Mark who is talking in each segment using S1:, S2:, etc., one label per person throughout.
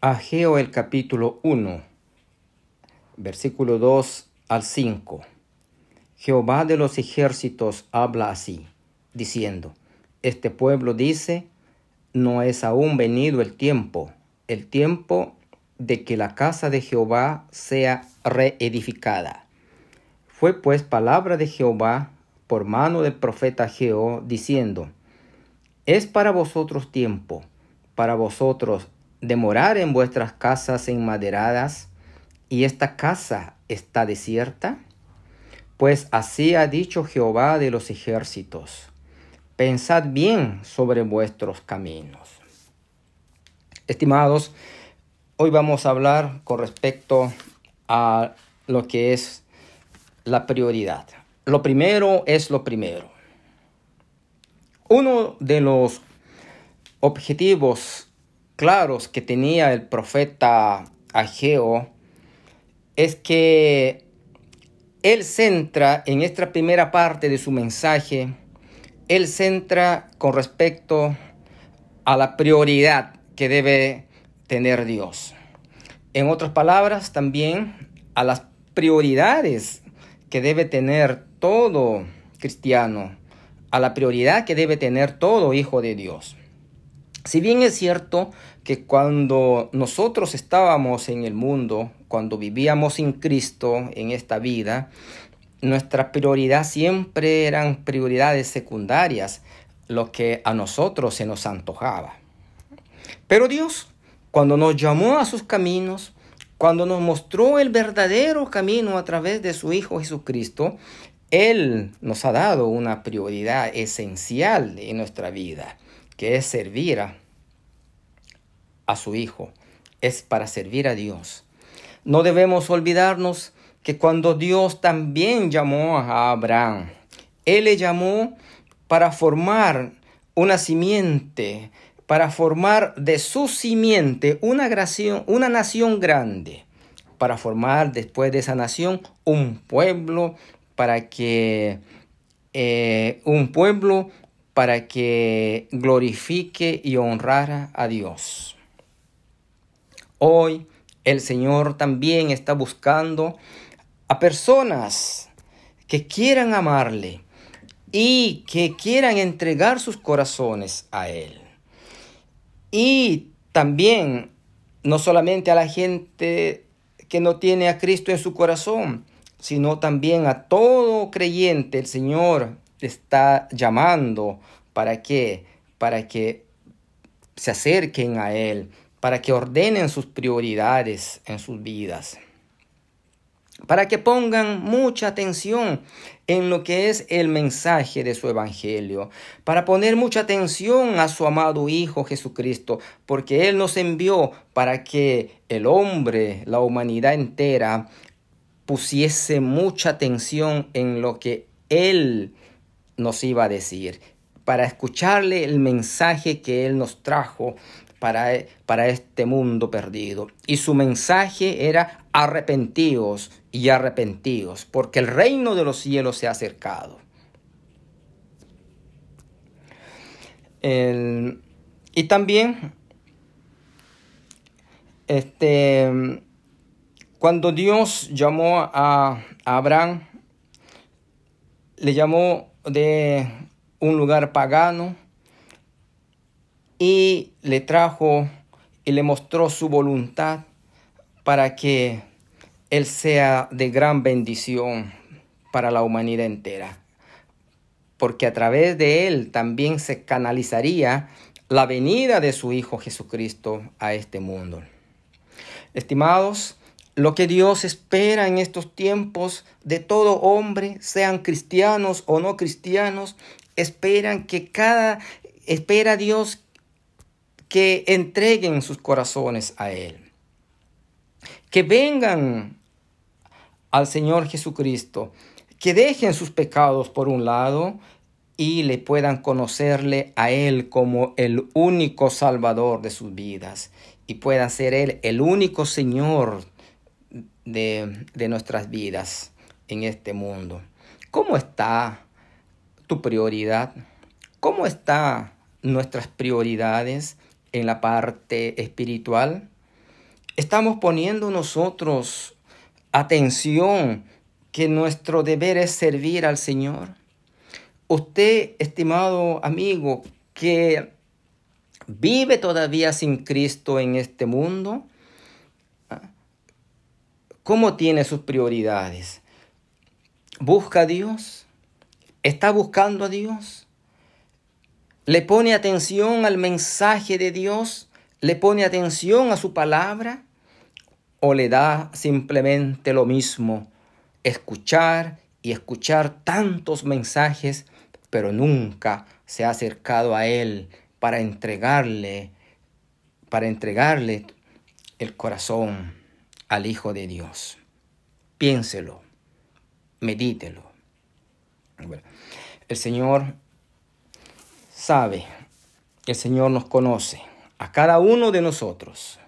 S1: Ageo el capítulo 1, versículo 2 al 5. Jehová de los ejércitos habla así, diciendo, Este pueblo dice, no es aún venido el tiempo, el tiempo de que la casa de Jehová sea reedificada. Fue pues palabra de Jehová por mano del profeta Geo, diciendo, Es para vosotros tiempo, para vosotros demorar en vuestras casas enmaderadas, y esta casa está desierta? Pues así ha dicho Jehová de los ejércitos, pensad bien sobre vuestros caminos. Estimados, hoy vamos a hablar con respecto a lo que es la prioridad. Lo primero es lo primero. Uno de los objetivos claros que tenía el profeta Ageo es que él centra en esta primera parte de su mensaje, él centra con respecto a la prioridad que debe tener Dios. En otras palabras, también a las prioridades que debe tener todo cristiano, a la prioridad que debe tener todo hijo de Dios. Si bien es cierto que cuando nosotros estábamos en el mundo, cuando vivíamos sin Cristo en esta vida, nuestra prioridad siempre eran prioridades secundarias, lo que a nosotros se nos antojaba. Pero Dios, cuando nos llamó a sus caminos, cuando nos mostró el verdadero camino a través de su Hijo Jesucristo, él nos ha dado una prioridad esencial en nuestra vida, que es servir a, su Hijo, es para servir a Dios. No debemos olvidarnos que cuando Dios también llamó a Abraham, Él le llamó para formar una simiente, para formar de su simiente una, una nación grande, para formar después de esa nación un pueblo para que eh, un pueblo para que glorifique y honrara a Dios. Hoy el Señor también está buscando a personas que quieran amarle y que quieran entregar sus corazones a Él. Y también no solamente a la gente que no tiene a Cristo en su corazón, sino también a todo creyente el Señor está llamando para que para que se acerquen a él, para que ordenen sus prioridades en sus vidas. Para que pongan mucha atención en lo que es el mensaje de su evangelio, para poner mucha atención a su amado Hijo Jesucristo, porque Él nos envió para que el hombre, la humanidad entera, pusiese mucha atención en lo que Él nos iba a decir, para escucharle el mensaje que Él nos trajo para, para este mundo perdido. Y su mensaje era arrepentidos y arrepentidos, porque el reino de los cielos se ha acercado. y también este cuando Dios llamó a, Abraham, le llamó de un lugar pagano y le trajo y le mostró su voluntad para que él sea de gran bendición para la humanidad entera. Porque a través de él también se canalizaría la venida de su Hijo Jesucristo a este mundo. Estimados, lo que Dios espera en estos tiempos de todo hombre, sean cristianos o no cristianos, esperan que cada, espera Dios que entreguen sus corazones a Él. Que vengan al Señor Jesucristo, que dejen sus pecados por un lado y le puedan conocerle a Él como el único Salvador de sus vidas y puedan ser Él el único Señor de, nuestras vidas en este mundo. ¿Cómo está tu prioridad? ¿Cómo están nuestras prioridades en la parte espiritual? Estamos poniendo nosotros atención que nuestro deber es servir al Señor. Usted, estimado amigo, que vive todavía sin Cristo en este mundo, ¿cómo tiene sus prioridades? ¿Busca a Dios? ¿Está buscando a Dios? ¿Le pone atención al mensaje de Dios? ¿Le pone atención a su palabra? ¿O le da simplemente lo mismo? Escuchar y escuchar tantos mensajes, pero nunca se ha acercado a Él para entregarle, para entregarle el corazón al Hijo de Dios. Piénselo, medítelo. El Señor sabe, el Señor nos conoce, a cada uno de nosotros.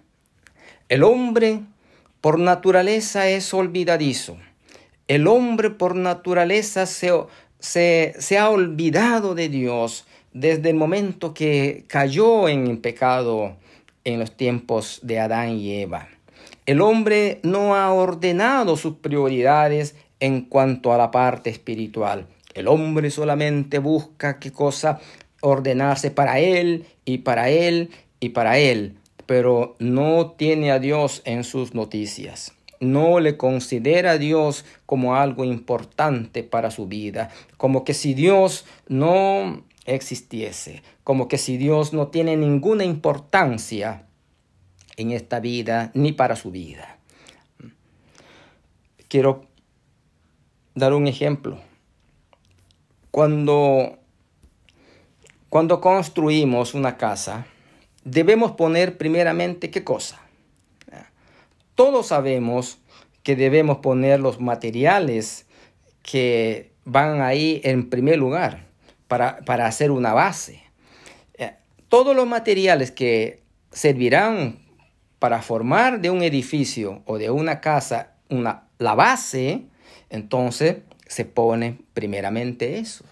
S1: El hombre por naturaleza es olvidadizo. El hombre por naturaleza se, se, se ha olvidado de Dios desde el momento que cayó en pecado en los tiempos de Adán y Eva. El hombre no ha ordenado sus prioridades en cuanto a la parte espiritual. El hombre solamente busca qué cosa ordenarse para él y para él y para él, pero no tiene a Dios en sus noticias. No le considera a Dios como algo importante para su vida, como que si Dios no existiese, como que si Dios no tiene ninguna importancia en esta vida ni para su vida. Quiero dar un ejemplo. Cuando, cuando construimos una casa, debemos poner primeramente qué cosa. Todos sabemos que debemos poner los materiales que van ahí en primer lugar para, hacer una base. Eh, todos los materiales que servirán para formar de un edificio o de una casa una, la base, entonces se pone primeramente eso.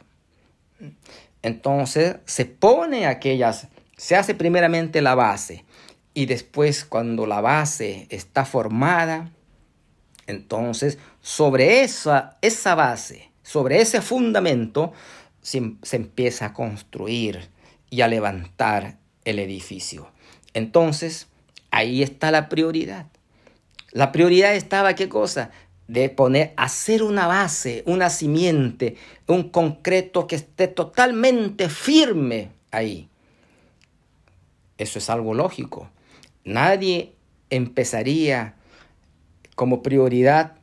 S1: Entonces se pone aquellas, se hace primeramente la base y después cuando la base está formada, entonces sobre esa, esa base, sobre ese fundamento, se, empieza a construir y a levantar el edificio. Entonces, ahí está la prioridad. La prioridad estaba, ¿qué cosa? De poner, hacer una base, una simiente, un concreto que esté totalmente firme ahí. Eso es algo lógico. Nadie empezaría como prioridad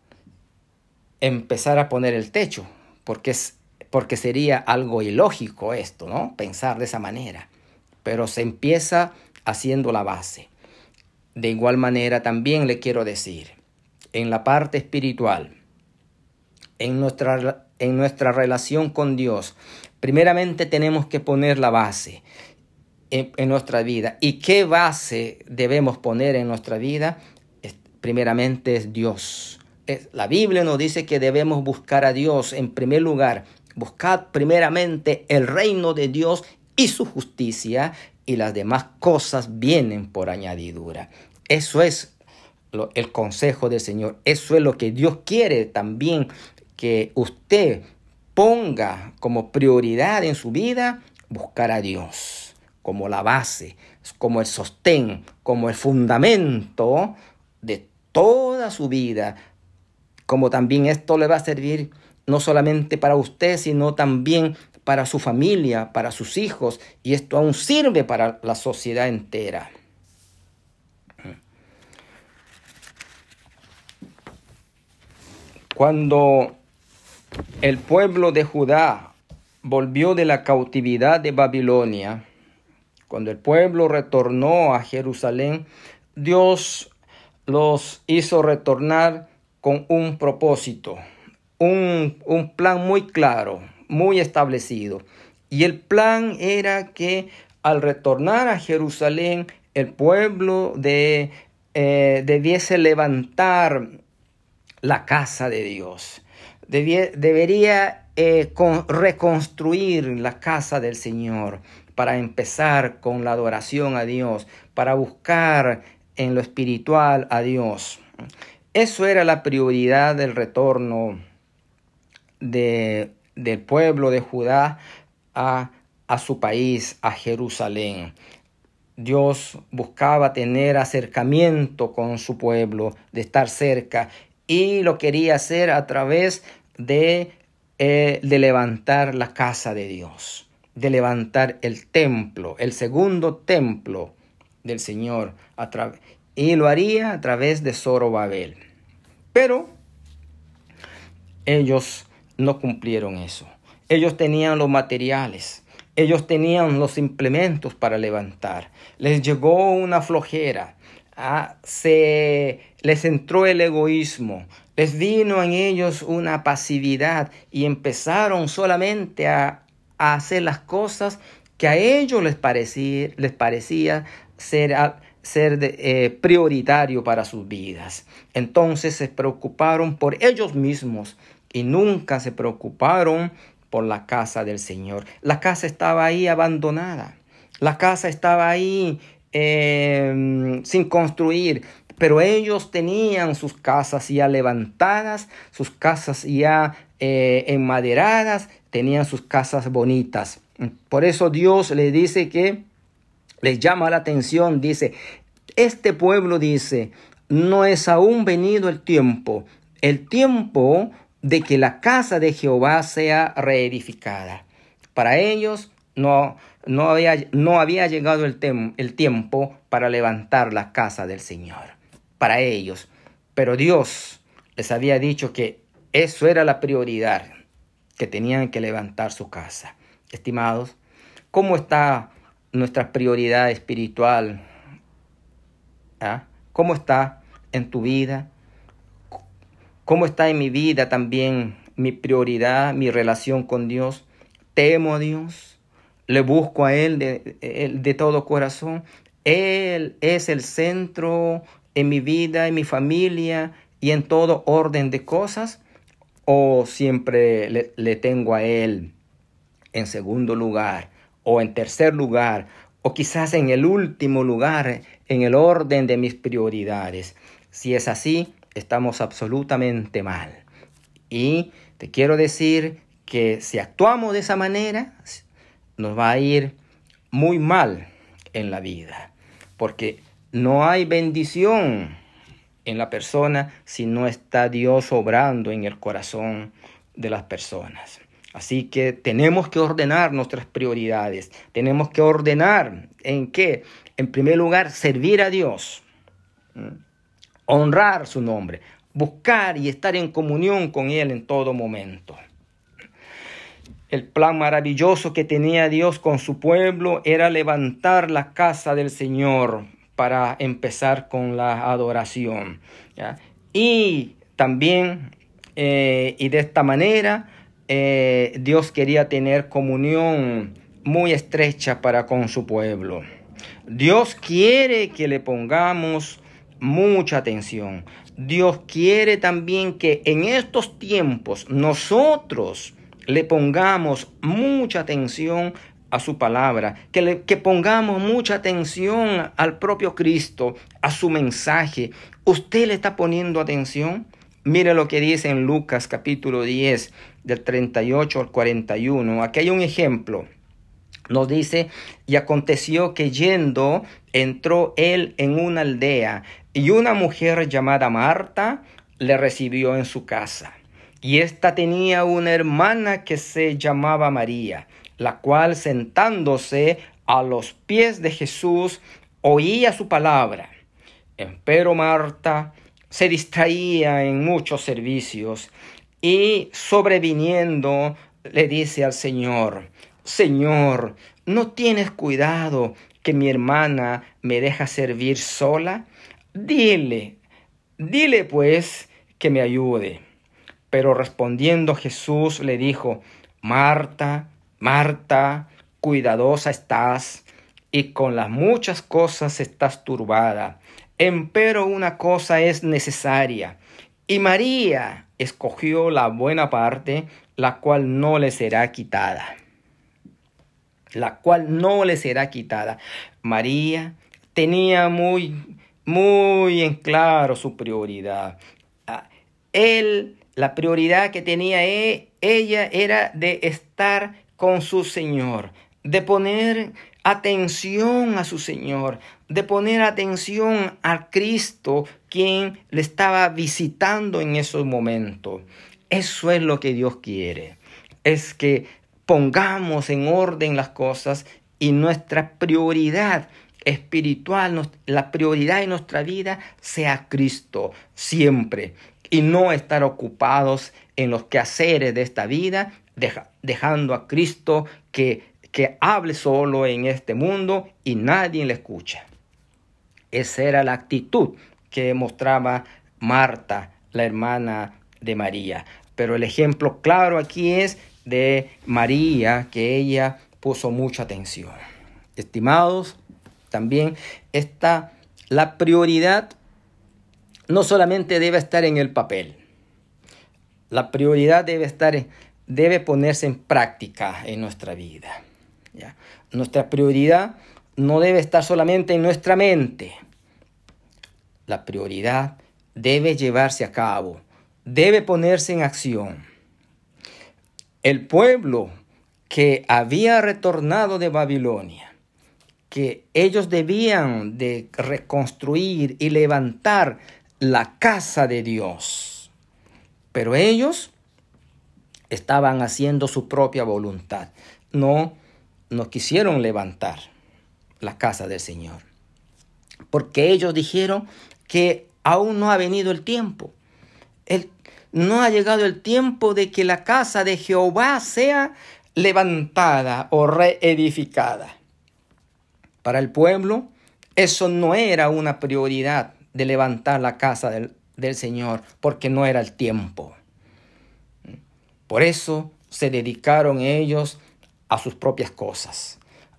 S1: empezar a poner el techo, porque es porque sería algo ilógico esto, ¿no? Pensar de esa manera. Pero se empieza haciendo la base. De igual manera también le quiero decir, en la parte espiritual, en nuestra, en nuestra relación con Dios, primeramente tenemos que poner la base en, en nuestra vida. ¿Y qué base debemos poner en nuestra vida? primeramente es Dios. la Biblia nos dice que debemos buscar a Dios en primer lugar Buscad primeramente el reino de Dios y su justicia y las demás cosas vienen por añadidura. Eso es el consejo del Señor. Eso es lo que Dios quiere también que usted ponga como prioridad en su vida buscar a Dios como la base, como el sostén, como el fundamento de toda su vida, como también esto le va a servir no solamente para usted, sino también para su familia, para sus hijos, y esto aún sirve para la sociedad entera. Cuando el pueblo de Judá volvió de la cautividad de Babilonia, cuando el pueblo retornó a Jerusalén, Dios los hizo retornar con un propósito un, plan muy claro, muy establecido. Y el plan era que al retornar a Jerusalén, el pueblo de, eh, debiese levantar la casa de Dios. debería eh, reconstruir la casa del Señor para empezar con la adoración a Dios, para buscar en lo espiritual a Dios. Eso era la prioridad del retorno de, del pueblo de Judá a, a su país, a Jerusalén. Dios buscaba tener acercamiento con su pueblo, de estar cerca, y lo quería hacer a través de, eh, de levantar la casa de Dios, de levantar el templo, el segundo templo del Señor, a y lo haría a través de Zorobabel. Pero ellos no cumplieron eso. Ellos tenían los materiales, ellos tenían los implementos para levantar. Les llegó una flojera, ah, se les entró el egoísmo, les vino en ellos una pasividad y empezaron solamente a, hacer las cosas que a ellos les parecía, les parecía ser, ser eh, prioritario para sus vidas. Entonces se preocuparon por ellos mismos y nunca se preocuparon por la casa del Señor. La casa estaba ahí abandonada. La casa estaba ahí em, sin construir. Pero ellos tenían sus casas ya levantadas, sus casas ya eh, enmaderadas, tenían sus casas bonitas. Por eso Dios le dice que les llama la atención, dice, este pueblo dice, no es aún venido el tiempo. El tiempo de que la casa de Jehová sea reedificada. Para ellos no, no, había, no había, llegado el, el tiempo para levantar la casa del Señor. Para ellos. Pero Dios les había dicho que eso era la prioridad, que tenían que levantar su casa. Estimados, ¿cómo está nuestra prioridad espiritual? ¿Ah? ¿Cómo está en tu vida? ¿Cómo está en mi vida también mi prioridad, mi relación con Dios? Temo a Dios, le busco a Él de, de todo corazón. Él es el centro en mi vida, en mi familia y en todo orden de cosas. O siempre le tengo a Él en segundo lugar o en tercer lugar o quizás en el último lugar en el orden de mis prioridades. Si es así, estamos absolutamente mal. Y te quiero decir que si actuamos de esa manera, nos va a ir muy mal en la vida, porque no hay bendición en la persona si no está Dios obrando en el corazón de las personas. Así que tenemos que ordenar nuestras prioridades. Tenemos que ordenar en qué? En primer lugar, servir a Dios honrar su nombre, buscar y estar en comunión con Él en todo momento. El plan maravilloso que tenía Dios con su pueblo era levantar la casa del Señor para empezar con la adoración. Y también, eh, y de esta manera, eh, Dios quería tener comunión muy estrecha para con su pueblo. Dios quiere que le pongamos mucha atención. Dios quiere también que en estos tiempos nosotros le pongamos mucha atención a su palabra, que, le, que pongamos mucha atención al propio Cristo, a su mensaje. ¿Usted le está poniendo atención? Mire lo que dice en Lucas capítulo 10, del 38 al 41. Aquí hay un ejemplo. Nos dice, y aconteció que yendo, entró él en una aldea, y una mujer llamada Marta le recibió en su casa. Y ésta tenía una hermana que se llamaba María, la cual sentándose a los pies de Jesús oía su palabra. Pero Marta se distraía en muchos servicios y sobreviniendo le dice al Señor, Señor, ¿no tienes cuidado que mi hermana me deja servir sola? Dile, dile pues que me ayude. Pero respondiendo Jesús le dijo, Marta, Marta, cuidadosa estás y con las muchas cosas estás turbada. Empero una cosa es necesaria. Y María escogió la buena parte, la cual no le será quitada la cual no le será quitada. María tenía muy muy en claro su prioridad. Ah, él, la prioridad que tenía e, ella era de estar con su Señor, de poner atención a su Señor, de poner atención a Cristo, quien le estaba visitando en esos momentos. Eso es lo que Dios quiere. Es que pongamos en orden las cosas y nuestra prioridad espiritual, la prioridad en nuestra vida sea Cristo siempre y no estar ocupados en los quehaceres de esta vida, dejando a Cristo que, que hable solo en este mundo y nadie le escucha. Esa era la actitud que mostraba Marta, la hermana de María. Pero el ejemplo claro aquí es de María, que ella puso mucha atención. Estimados, también está la prioridad no solamente debe estar en el papel. La prioridad debe estar debe ponerse en práctica en nuestra vida. Nuestra prioridad no debe estar solamente en nuestra mente. La prioridad debe llevarse a cabo, debe ponerse en acción. El pueblo que había retornado de Babilonia que ellos debían de reconstruir y levantar la casa de Dios. Pero ellos estaban haciendo su propia voluntad. No, no quisieron levantar la casa del Señor. Porque ellos dijeron que aún no ha venido el tiempo. no ha llegado el tiempo de que la casa de Jehová sea levantada o reedificada. Para el pueblo, eso no era una prioridad de levantar la casa del, del Señor, porque no era el tiempo. Por eso se dedicaron ellos a sus propias cosas,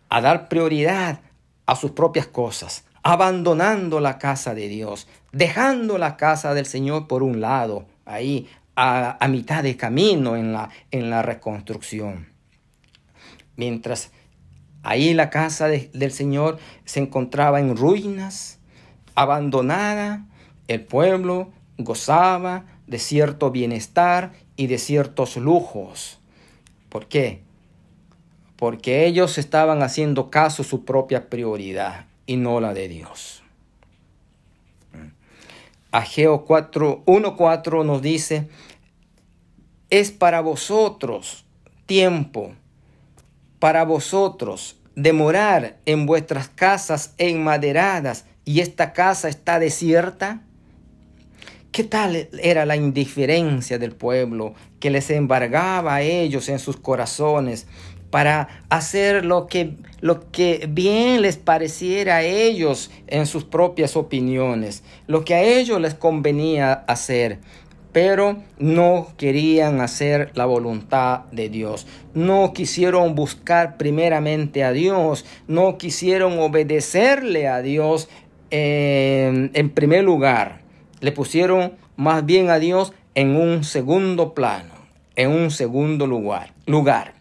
S1: a dar prioridad a sus propias cosas, abandonando la casa de Dios, dejando la casa del Señor por un lado, ahí a, a mitad de camino en la, en la reconstrucción. Mientras Ahí la casa del Señor se encontraba en ruinas, abandonada. El pueblo gozaba de cierto bienestar y de ciertos lujos. ¿Por qué? Porque ellos estaban haciendo caso su propia prioridad y no la de Dios. Ageo 1.4 nos dice, es para vosotros tiempo para vosotros demorar en vuestras casas enmaderadas y esta casa está desierta? ¿Qué tal era la indiferencia del pueblo que les embargaba a ellos en sus corazones para hacer lo que, lo que bien les pareciera a ellos en sus propias opiniones, lo que a ellos les convenía hacer? pero no querían hacer la voluntad de Dios. No quisieron buscar primeramente a Dios, no quisieron obedecerle a Dios eh, en primer lugar. Le pusieron más bien a Dios en un segundo plano, en un segundo lugar. lugar.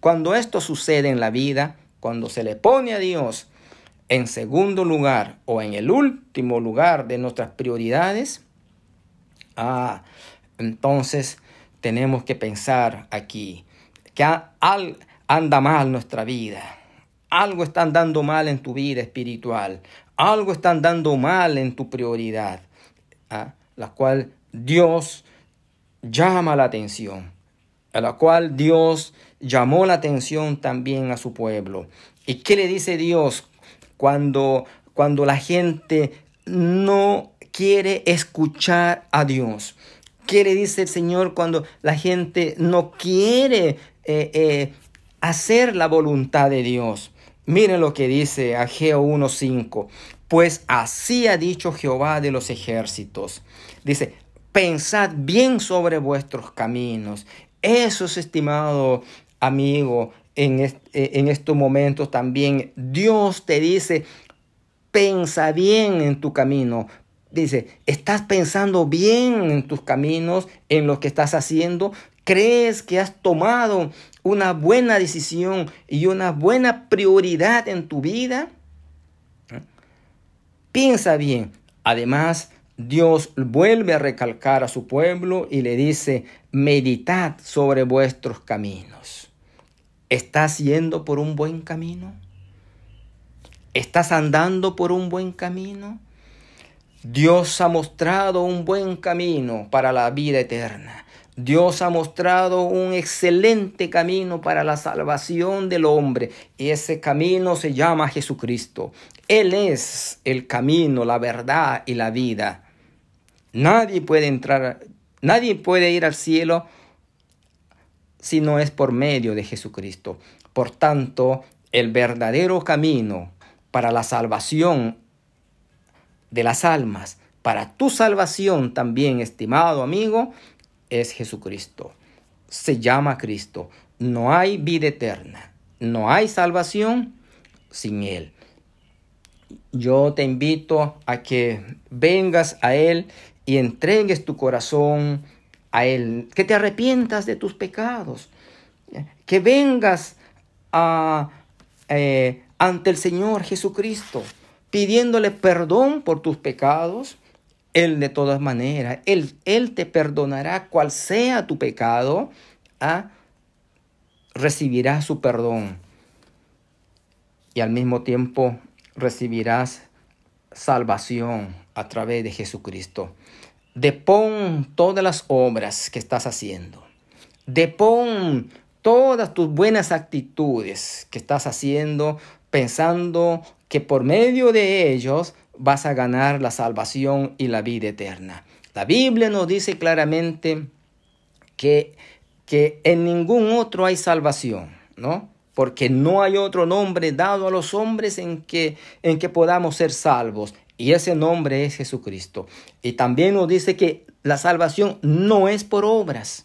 S1: Cuando esto sucede en la vida, cuando se le pone a Dios en segundo lugar o en el último lugar de nuestras prioridades, Ah, entonces tenemos que pensar aquí que anda mal nuestra vida. Algo está andando mal en tu vida espiritual. Algo está andando mal en tu prioridad. ¿ah? La cual Dios llama la atención. A la cual Dios llamó la atención también a su pueblo. ¿Y qué le dice Dios cuando, cuando la gente no quiere escuchar a Dios. ¿Qué le dice el Señor cuando la gente no quiere eh, eh, hacer la voluntad de Dios? Miren lo que dice Ageo 1.5. Pues así ha dicho Jehová de los ejércitos. Dice, pensad bien sobre vuestros caminos. Eso es, estimado amigo, en, eh, en estos momentos también. Dios te dice, pensa bien en tu camino, Dice, ¿estás pensando bien en tus caminos, en lo que estás haciendo? ¿Crees que has tomado una buena decisión y una buena prioridad en tu vida? Piensa bien. Además, Dios vuelve a recalcar a su pueblo y le dice, meditad sobre vuestros caminos. ¿Estás yendo por un buen camino? ¿Estás andando por un buen camino? Dios ha mostrado un buen camino para la vida eterna. Dios ha mostrado un excelente camino para la salvación del hombre y ese camino se llama Jesucristo. Él es el camino, la verdad y la vida. Nadie puede entrar, nadie puede ir al cielo si no es por medio de Jesucristo. Por tanto, el verdadero camino para la salvación de las almas, para tu salvación también, estimado amigo, es Jesucristo. Se llama Cristo. No hay vida eterna. No hay salvación sin Él. Yo te invito a que vengas a Él y entregues tu corazón a Él. Que te arrepientas de tus pecados. Que vengas a, eh, ante el Señor Jesucristo pidiéndole perdón por tus pecados él de todas maneras, Él, Él te perdonará cual sea tu pecado, ¿ah? recibirás su perdón. Y al mismo tiempo recibirás salvación a través de Jesucristo. Depón todas las obras que estás haciendo. Depón todas tus buenas actitudes que estás haciendo pensando que por medio de ellos vas a ganar la salvación y la vida eterna. La Biblia nos dice claramente que, que en ningún otro hay salvación, ¿no? Porque no hay otro nombre dado a los hombres en que, en que podamos ser salvos. Y ese nombre es Jesucristo. Y también nos dice que la salvación no es por obras.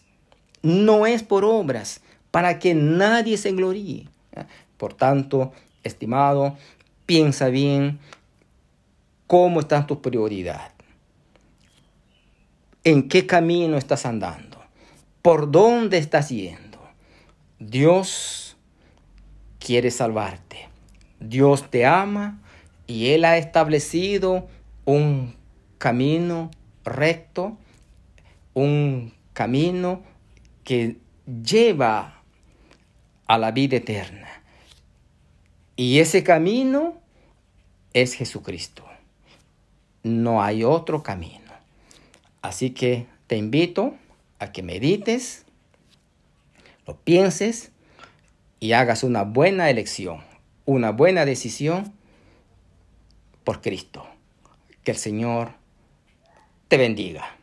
S1: No es por obras, para que nadie se gloríe. Por tanto, estimado, piensa bien, ¿Cómo están tus prioridades? ¿En qué camino estás andando? ¿Por dónde estás yendo? Dios quiere salvarte. Dios te ama y Él ha establecido un camino recto, un camino que lleva a la vida eterna. Y ese camino es Jesucristo no hay otro camino. Así que te invito a que medites, lo pienses y hagas una buena elección, una buena decisión por Cristo. Que el Señor te bendiga.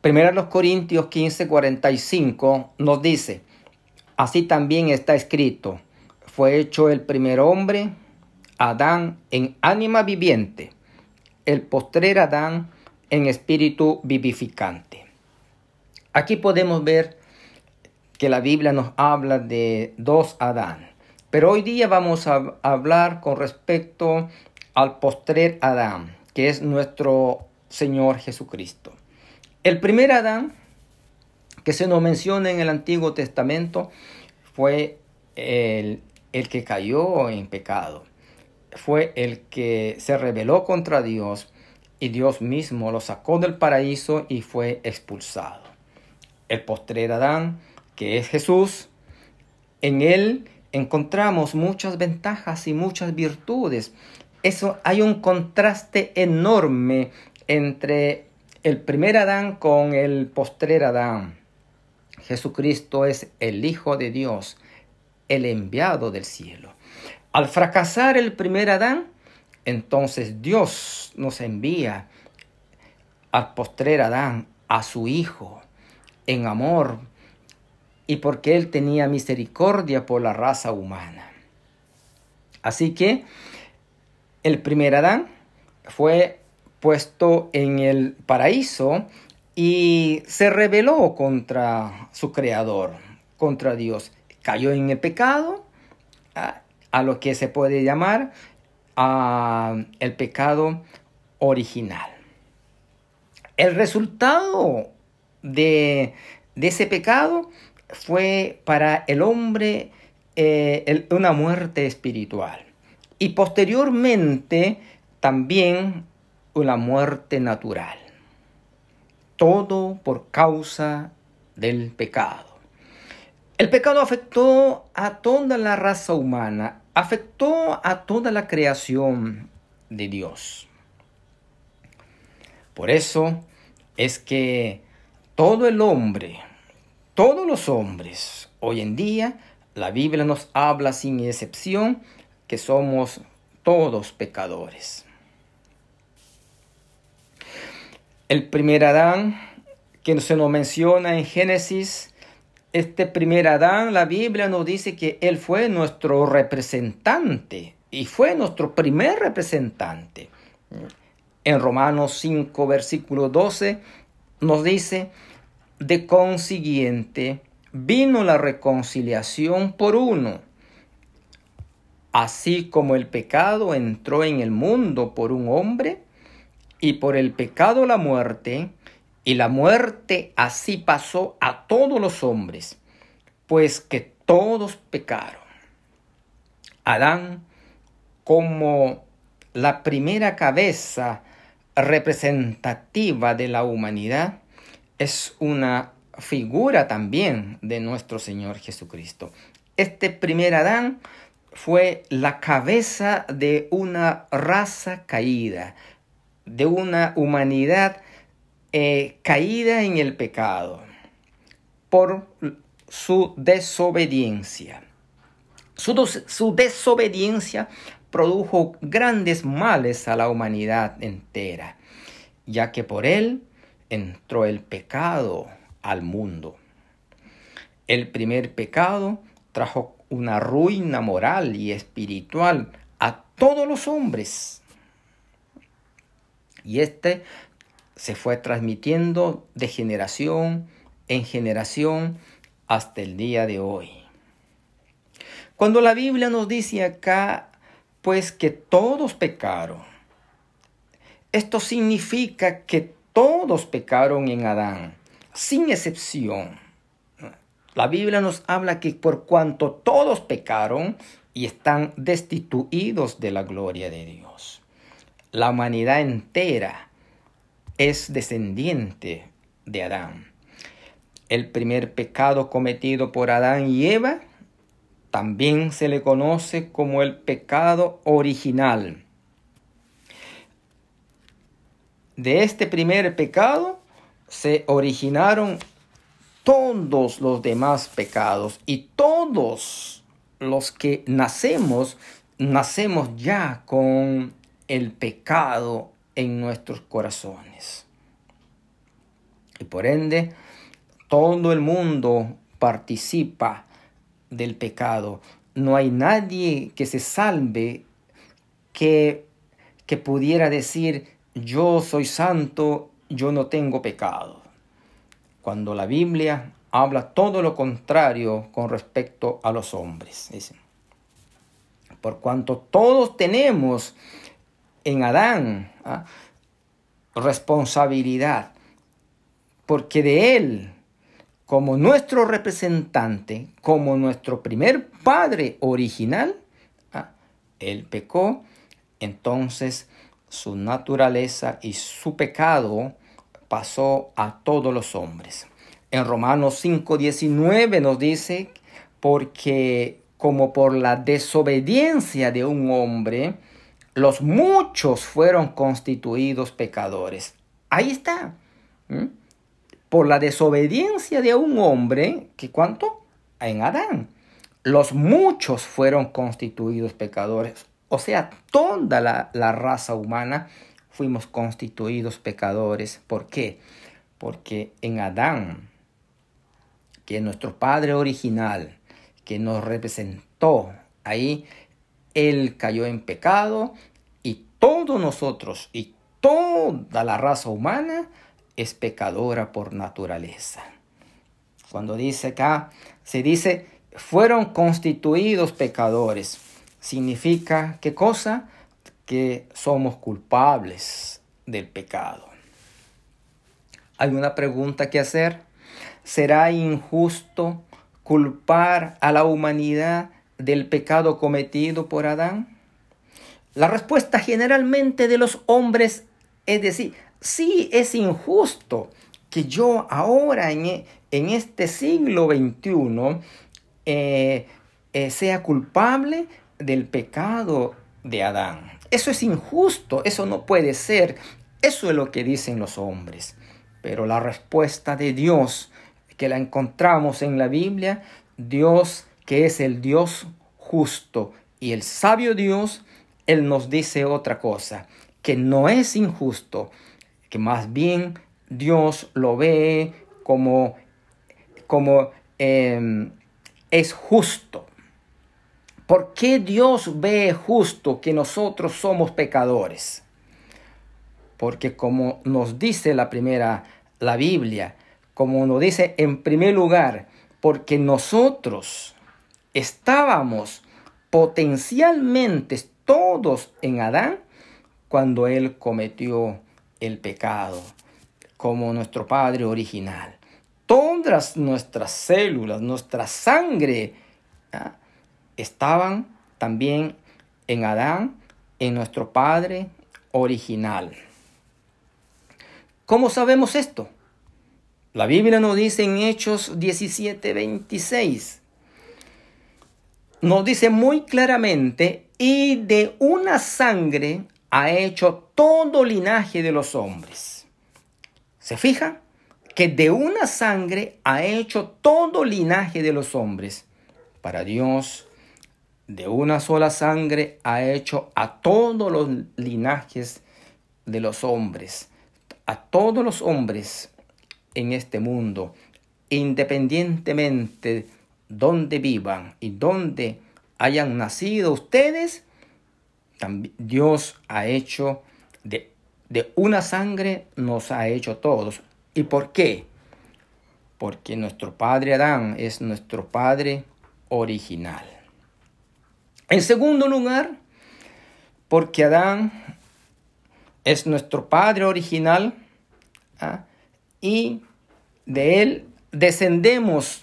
S1: Primero los Corintios 15, 45 nos dice, así también está escrito, fue hecho el primer hombre Adán en ánima viviente, el postrer Adán en espíritu vivificante. Aquí podemos ver que la Biblia nos habla de dos Adán, pero hoy día vamos a hablar con respecto al postrer Adán, que es nuestro Señor Jesucristo. El primer Adán que se nos menciona en el Antiguo Testamento fue el, el que cayó en pecado fue el que se rebeló contra Dios y Dios mismo lo sacó del paraíso y fue expulsado. El postrer Adán, que es Jesús, en él encontramos muchas ventajas y muchas virtudes. Eso hay un contraste enorme entre el primer Adán con el postrer Adán. Jesucristo es el Hijo de Dios, el enviado del cielo. Al fracasar el primer Adán, entonces Dios nos envía al postrer Adán, a su Hijo, en amor, y porque Él tenía misericordia por la raza humana. Así que el primer Adán fue puesto en el paraíso y se rebeló contra su creador, contra Dios. Cayó en el pecado ah, a lo que se puede llamar el pecado original. El resultado de, ese pecado fue para el hombre eh, una muerte espiritual. y posteriormente también una muerte natural. Todo por causa del pecado. El pecado afectó a toda la raza humana, afectó a toda la creación de Dios. Por eso es que todo el hombre, todos los hombres, hoy en día, la Biblia nos habla sin excepción que somos todos pecadores. El primer Adán, que se nos menciona en Génesis, este primer Adán, la Biblia nos dice que él fue nuestro representante y fue nuestro primer representante. En Romanos 5, versículo 12, nos dice, de consiguiente, vino la reconciliación por uno. Así como el pecado entró en el mundo por un hombre, y por el pecado la muerte, y la muerte así pasó a todos los hombres, pues que todos pecaron. Adán, como la primera cabeza representativa de la humanidad, es una figura también de nuestro Señor Jesucristo. Este primer Adán fue la cabeza de una raza caída, de una humanidad eh, caída en el pecado por su desobediencia. Su, su, desobediencia produjo grandes males a la humanidad entera, ya que por él entró el pecado al mundo. El primer pecado trajo una ruina moral y espiritual a todos los hombres. Y este se fue transmitiendo de generación en generación hasta el día de hoy. Cuando la Biblia nos dice acá, pues que todos pecaron, esto significa que todos pecaron en Adán, sin excepción. La Biblia nos habla que por cuanto todos pecaron y están destituidos de la gloria de Dios. La humanidad entera es descendiente de Adán. El primer pecado cometido por Adán y Eva también se le conoce como el pecado original. De este primer pecado se originaron todos los demás pecados y todos los que nacemos, nacemos ya con el pecado en nuestros corazones. Y por ende, todo el mundo participa del pecado. No hay nadie que se salve que, que pudiera decir, yo soy santo, yo no tengo pecado. Cuando la Biblia habla todo lo contrario con respecto a los hombres. Por cuanto todos tenemos en Adán ¿ah? responsabilidad, porque de él, como nuestro representante, como nuestro primer padre original, ¿ah? él pecó, entonces su naturaleza y su pecado pasó a todos los hombres. En Romanos 5:19 nos dice, porque como por la desobediencia de un hombre, los muchos fueron constituidos pecadores. Ahí está. Por la desobediencia de un hombre, ¿que cuánto? En Adán. Los muchos fueron constituidos pecadores. O sea, toda la, la raza humana fuimos constituidos pecadores. ¿Por qué? Porque en Adán, que es nuestro Padre original, que nos representó ahí, Él cayó en pecado y todos nosotros y toda la raza humana es pecadora por naturaleza. Cuando dice acá, se dice, fueron constituidos pecadores significa qué cosa? Que somos culpables del pecado. Hay una pregunta que hacer. ¿Será injusto culpar a la humanidad del pecado cometido por Adán? La respuesta generalmente de los hombres es decir, sí es injusto que yo ahora en, e, este siglo XXI eh, eh, sea culpable del pecado de Adán. Eso es injusto, eso no puede ser. Eso es lo que dicen los hombres. Pero la respuesta de Dios, que la encontramos en la Biblia, Dios que es el Dios justo y el sabio Dios, Él nos dice otra cosa, que no es injusto, que más bien Dios lo ve como, como em, es justo. ¿Por qué Dios ve justo que nosotros somos pecadores? Porque como nos dice la primera, la Biblia, como nos dice en primer lugar, porque nosotros estábamos potencialmente todos en Adán cuando él cometió el pecado, como nuestro Padre original. Todas nuestras células, nuestra sangre, ¿ah? estaban también en Adán, en nuestro Padre original. ¿Cómo sabemos esto? La Biblia nos dice en Hechos 17, 26. Nos dice muy claramente, y de una sangre ha hecho todo linaje de los hombres. ¿Se fija? Que de una sangre ha hecho todo linaje de los hombres. Para Dios, de una sola sangre ha hecho a todos los linajes de los hombres a todos los hombres en este mundo, independientemente donde vivan y donde hayan nacido ustedes, Dios ha hecho de, una sangre, nos ha hecho todos. ¿Y por qué? Porque nuestro padre Adán es nuestro padre original. En segundo lugar, porque Adán es nuestro Padre original ¿ah? y de Él descendemos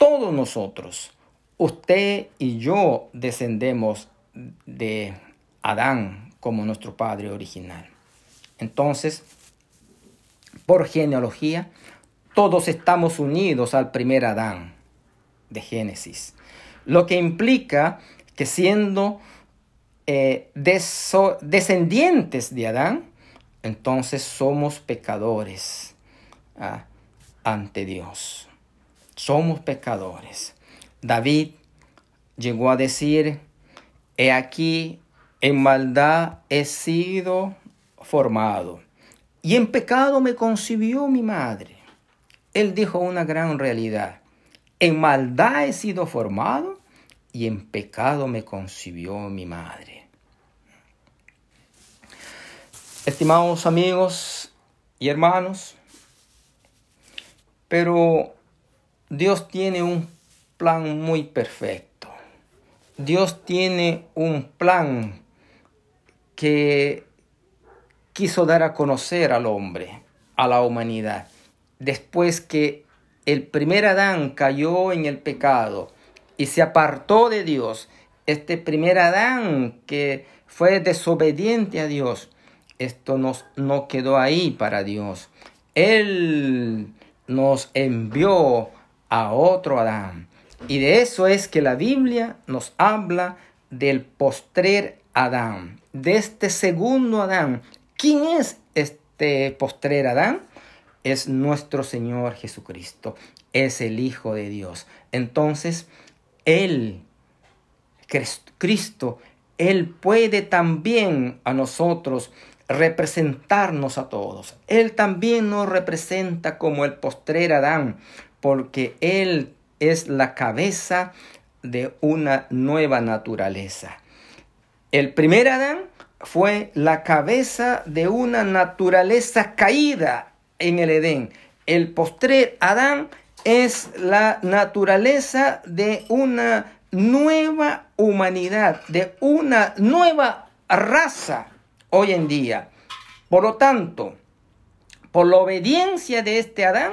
S1: todos nosotros. Usted y yo descendemos de Adán como nuestro Padre original. Entonces, por genealogía, todos estamos unidos al primer Adán de Génesis. Lo que implica que siendo eh, descendientes de Adán, entonces somos pecadores ah, ante Dios. Somos pecadores. David llegó a decir, he aquí, en maldad he sido formado, y en pecado me concibió mi madre. Él dijo una gran realidad, en maldad he sido formado, y en pecado me concibió mi madre. Estimados amigos y hermanos, pero Dios tiene un plan muy perfecto. Dios tiene un plan que quiso dar a conocer al hombre, a la humanidad. Después que el primer Adán cayó en el pecado y se apartó de Dios, este primer Adán que fue desobediente a Dios, esto nos, no quedó ahí para Dios. Él nos envió a otro Adán. Y de eso es que la Biblia nos habla del postrer Adán, de este segundo Adán. ¿Quién es este postrer Adán? Es nuestro Señor Jesucristo, es el Hijo de Dios. Entonces, Él, Cristo, Él puede también a nosotros representarnos a todos. Él también nos representa como el postrer Adán, porque Él es la cabeza de una nueva naturaleza. El primer Adán fue la cabeza de una naturaleza caída en el Edén. El postrer Adán es la naturaleza de una nueva humanidad, de una nueva raza hoy en día. Por lo tanto, por la obediencia de este Adán,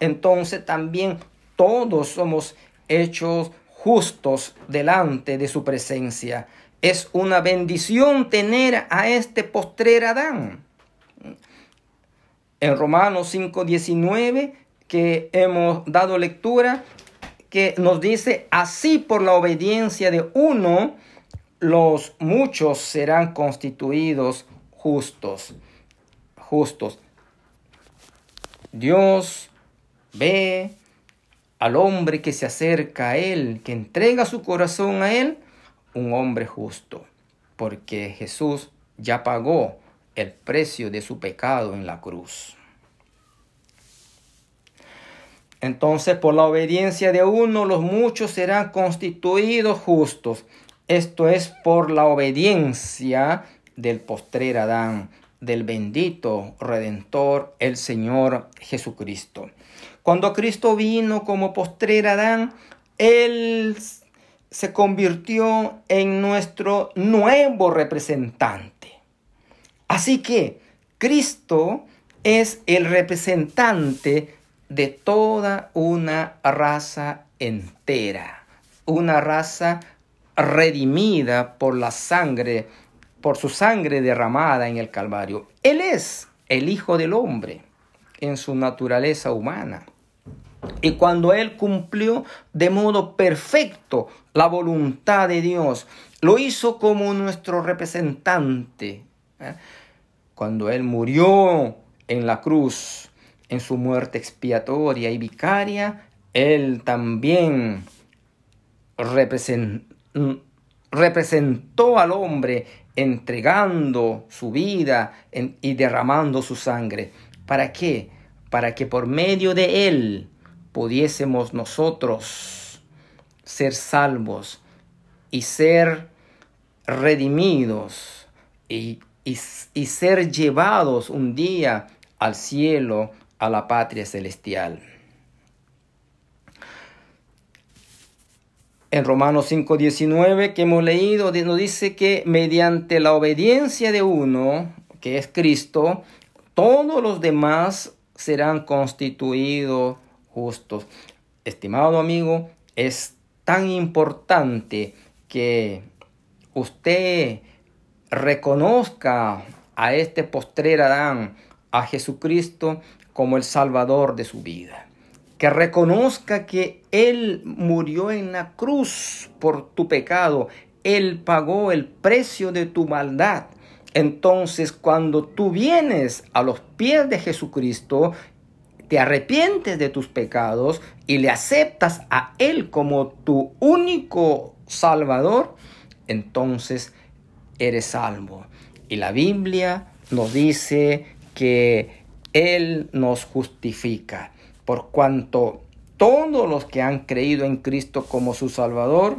S1: entonces también todos somos hechos justos delante de su presencia. Es una bendición tener a este postrer Adán. En Romanos 5:19, que hemos dado lectura, que nos dice, así por la obediencia de uno, los muchos serán constituidos justos. Justos. Dios ve al hombre que se acerca a Él, que entrega su corazón a Él, un hombre justo, porque Jesús ya pagó el precio de su pecado en la cruz. Entonces, por la obediencia de uno, los muchos serán constituidos justos. Esto es por la obediencia del postrer Adán, del bendito Redentor, el Señor Jesucristo. Cuando Cristo vino como postrer Adán, Él se convirtió en nuestro nuevo representante. Así que Cristo es el representante de toda una raza entera, una raza redimida por la sangre, por su sangre derramada en el Calvario. Él es el Hijo del Hombre en su naturaleza humana. Y cuando Él cumplió de modo perfecto la voluntad de Dios, lo hizo como nuestro representante. ¿eh? Cuando Él murió en la cruz, en su muerte expiatoria y vicaria, Él también representó al hombre entregando su vida y derramando su sangre. ¿Para qué? Para que por medio de Él pudiésemos nosotros ser salvos y ser redimidos y, y ser llevados un día al cielo, a la patria celestial. En Romanos 5:19 que hemos leído nos dice que mediante la obediencia de uno, que es Cristo, todos los demás serán constituidos justos. Estimado amigo, es tan importante que usted reconozca a este postrer Adán, a Jesucristo, como el Salvador de su vida. Que reconozca que Él murió en la cruz por tu pecado. Él pagó el precio de tu maldad. Entonces, cuando tú vienes a los pies de Jesucristo, te arrepientes de tus pecados y le aceptas a Él como tu único Salvador, entonces eres salvo. Y la Biblia nos dice que Él nos justifica, por cuanto todos los que han creído en Cristo como su Salvador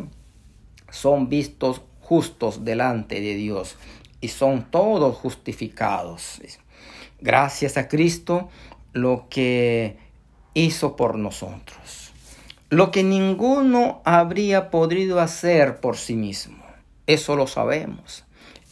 S1: son vistos justos delante de Dios y son todos justificados. Gracias a Cristo lo que hizo por nosotros, lo que ninguno habría podido hacer por sí mismo. Eso lo sabemos.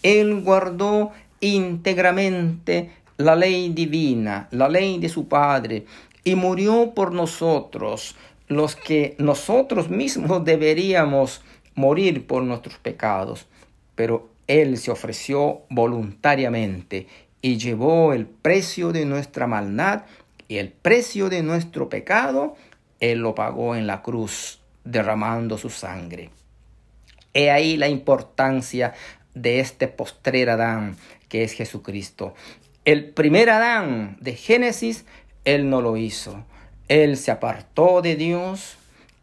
S1: Él guardó íntegramente la ley divina, la ley de su Padre, y murió por nosotros, los que nosotros mismos deberíamos morir por nuestros pecados. Pero Él se ofreció voluntariamente y llevó el precio de nuestra maldad y el precio de nuestro pecado, Él lo pagó en la cruz, derramando su sangre. He ahí la importancia de este postrer Adán, que es Jesucristo. El primer Adán de Génesis, Él no lo hizo. Él se apartó de Dios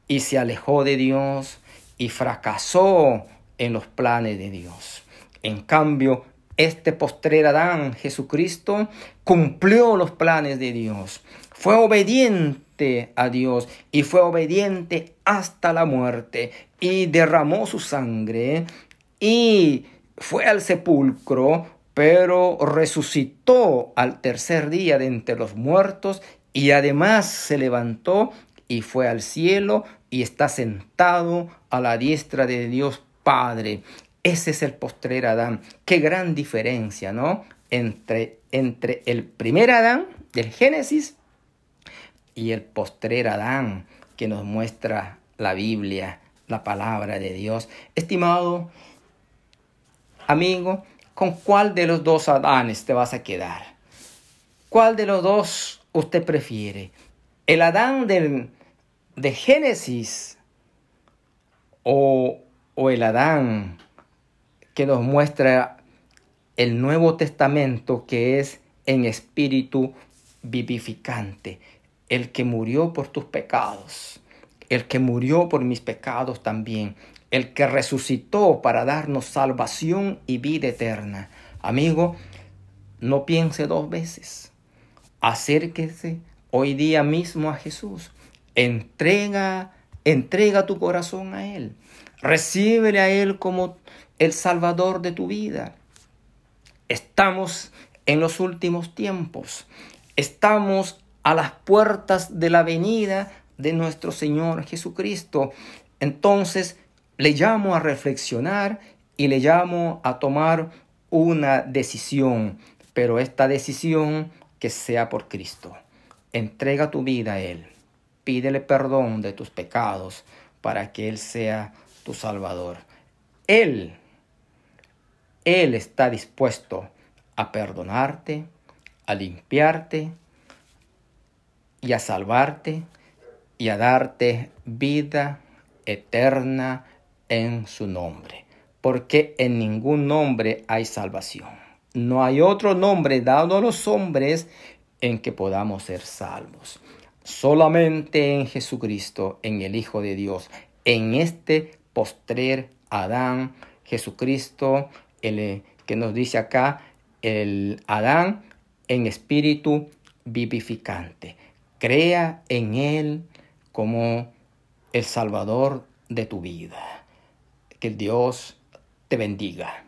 S1: y se alejó de Dios y fracasó en los planes de Dios. En cambio, este postrer Adán, Jesucristo, cumplió los planes de Dios. Fue obediente a Dios y fue obediente hasta la muerte y derramó su sangre y fue al sepulcro, pero resucitó al tercer día de entre los muertos y además se levantó y fue al cielo y está sentado a la diestra de Dios Padre. Ese es el postrer Adán. Qué gran diferencia, ¿no? Entre, entre el primer Adán del Génesis y el postrer Adán que nos muestra la Biblia, la palabra de Dios. Estimado, amigo, ¿con cuál de los dos Adanes te vas a quedar? ¿Cuál de los dos usted prefiere? ¿El Adán del, de Génesis o, o el Adán que nos muestra el Nuevo Testamento que es en espíritu vivificante, el que murió por tus pecados, el que murió por mis pecados también, el que resucitó para darnos salvación y vida eterna. Amigo, no piense dos veces. Acérquese hoy día mismo a Jesús. Entrega, entrega tu corazón a Él. Recíbele a Él como el Salvador de tu vida. Estamos en los últimos tiempos. Estamos a las puertas de la venida de nuestro Señor Jesucristo. Entonces le llamo a reflexionar y le llamo a tomar una decisión, pero esta decisión que sea por Cristo. Entrega tu vida a Él. Pídele perdón de tus pecados para que Él sea tu Salvador. Él, Él está dispuesto a perdonarte, a limpiarte y a salvarte y a darte vida eterna en su nombre. Porque en ningún nombre hay salvación. No hay otro nombre dado a los hombres en que podamos ser salvos. Solamente en Jesucristo, en el Hijo de Dios, en este postrer Adán, Jesucristo, el que nos dice acá, el Adán en espíritu vivificante. Crea en Él como el Salvador de tu vida. Que Dios te bendiga.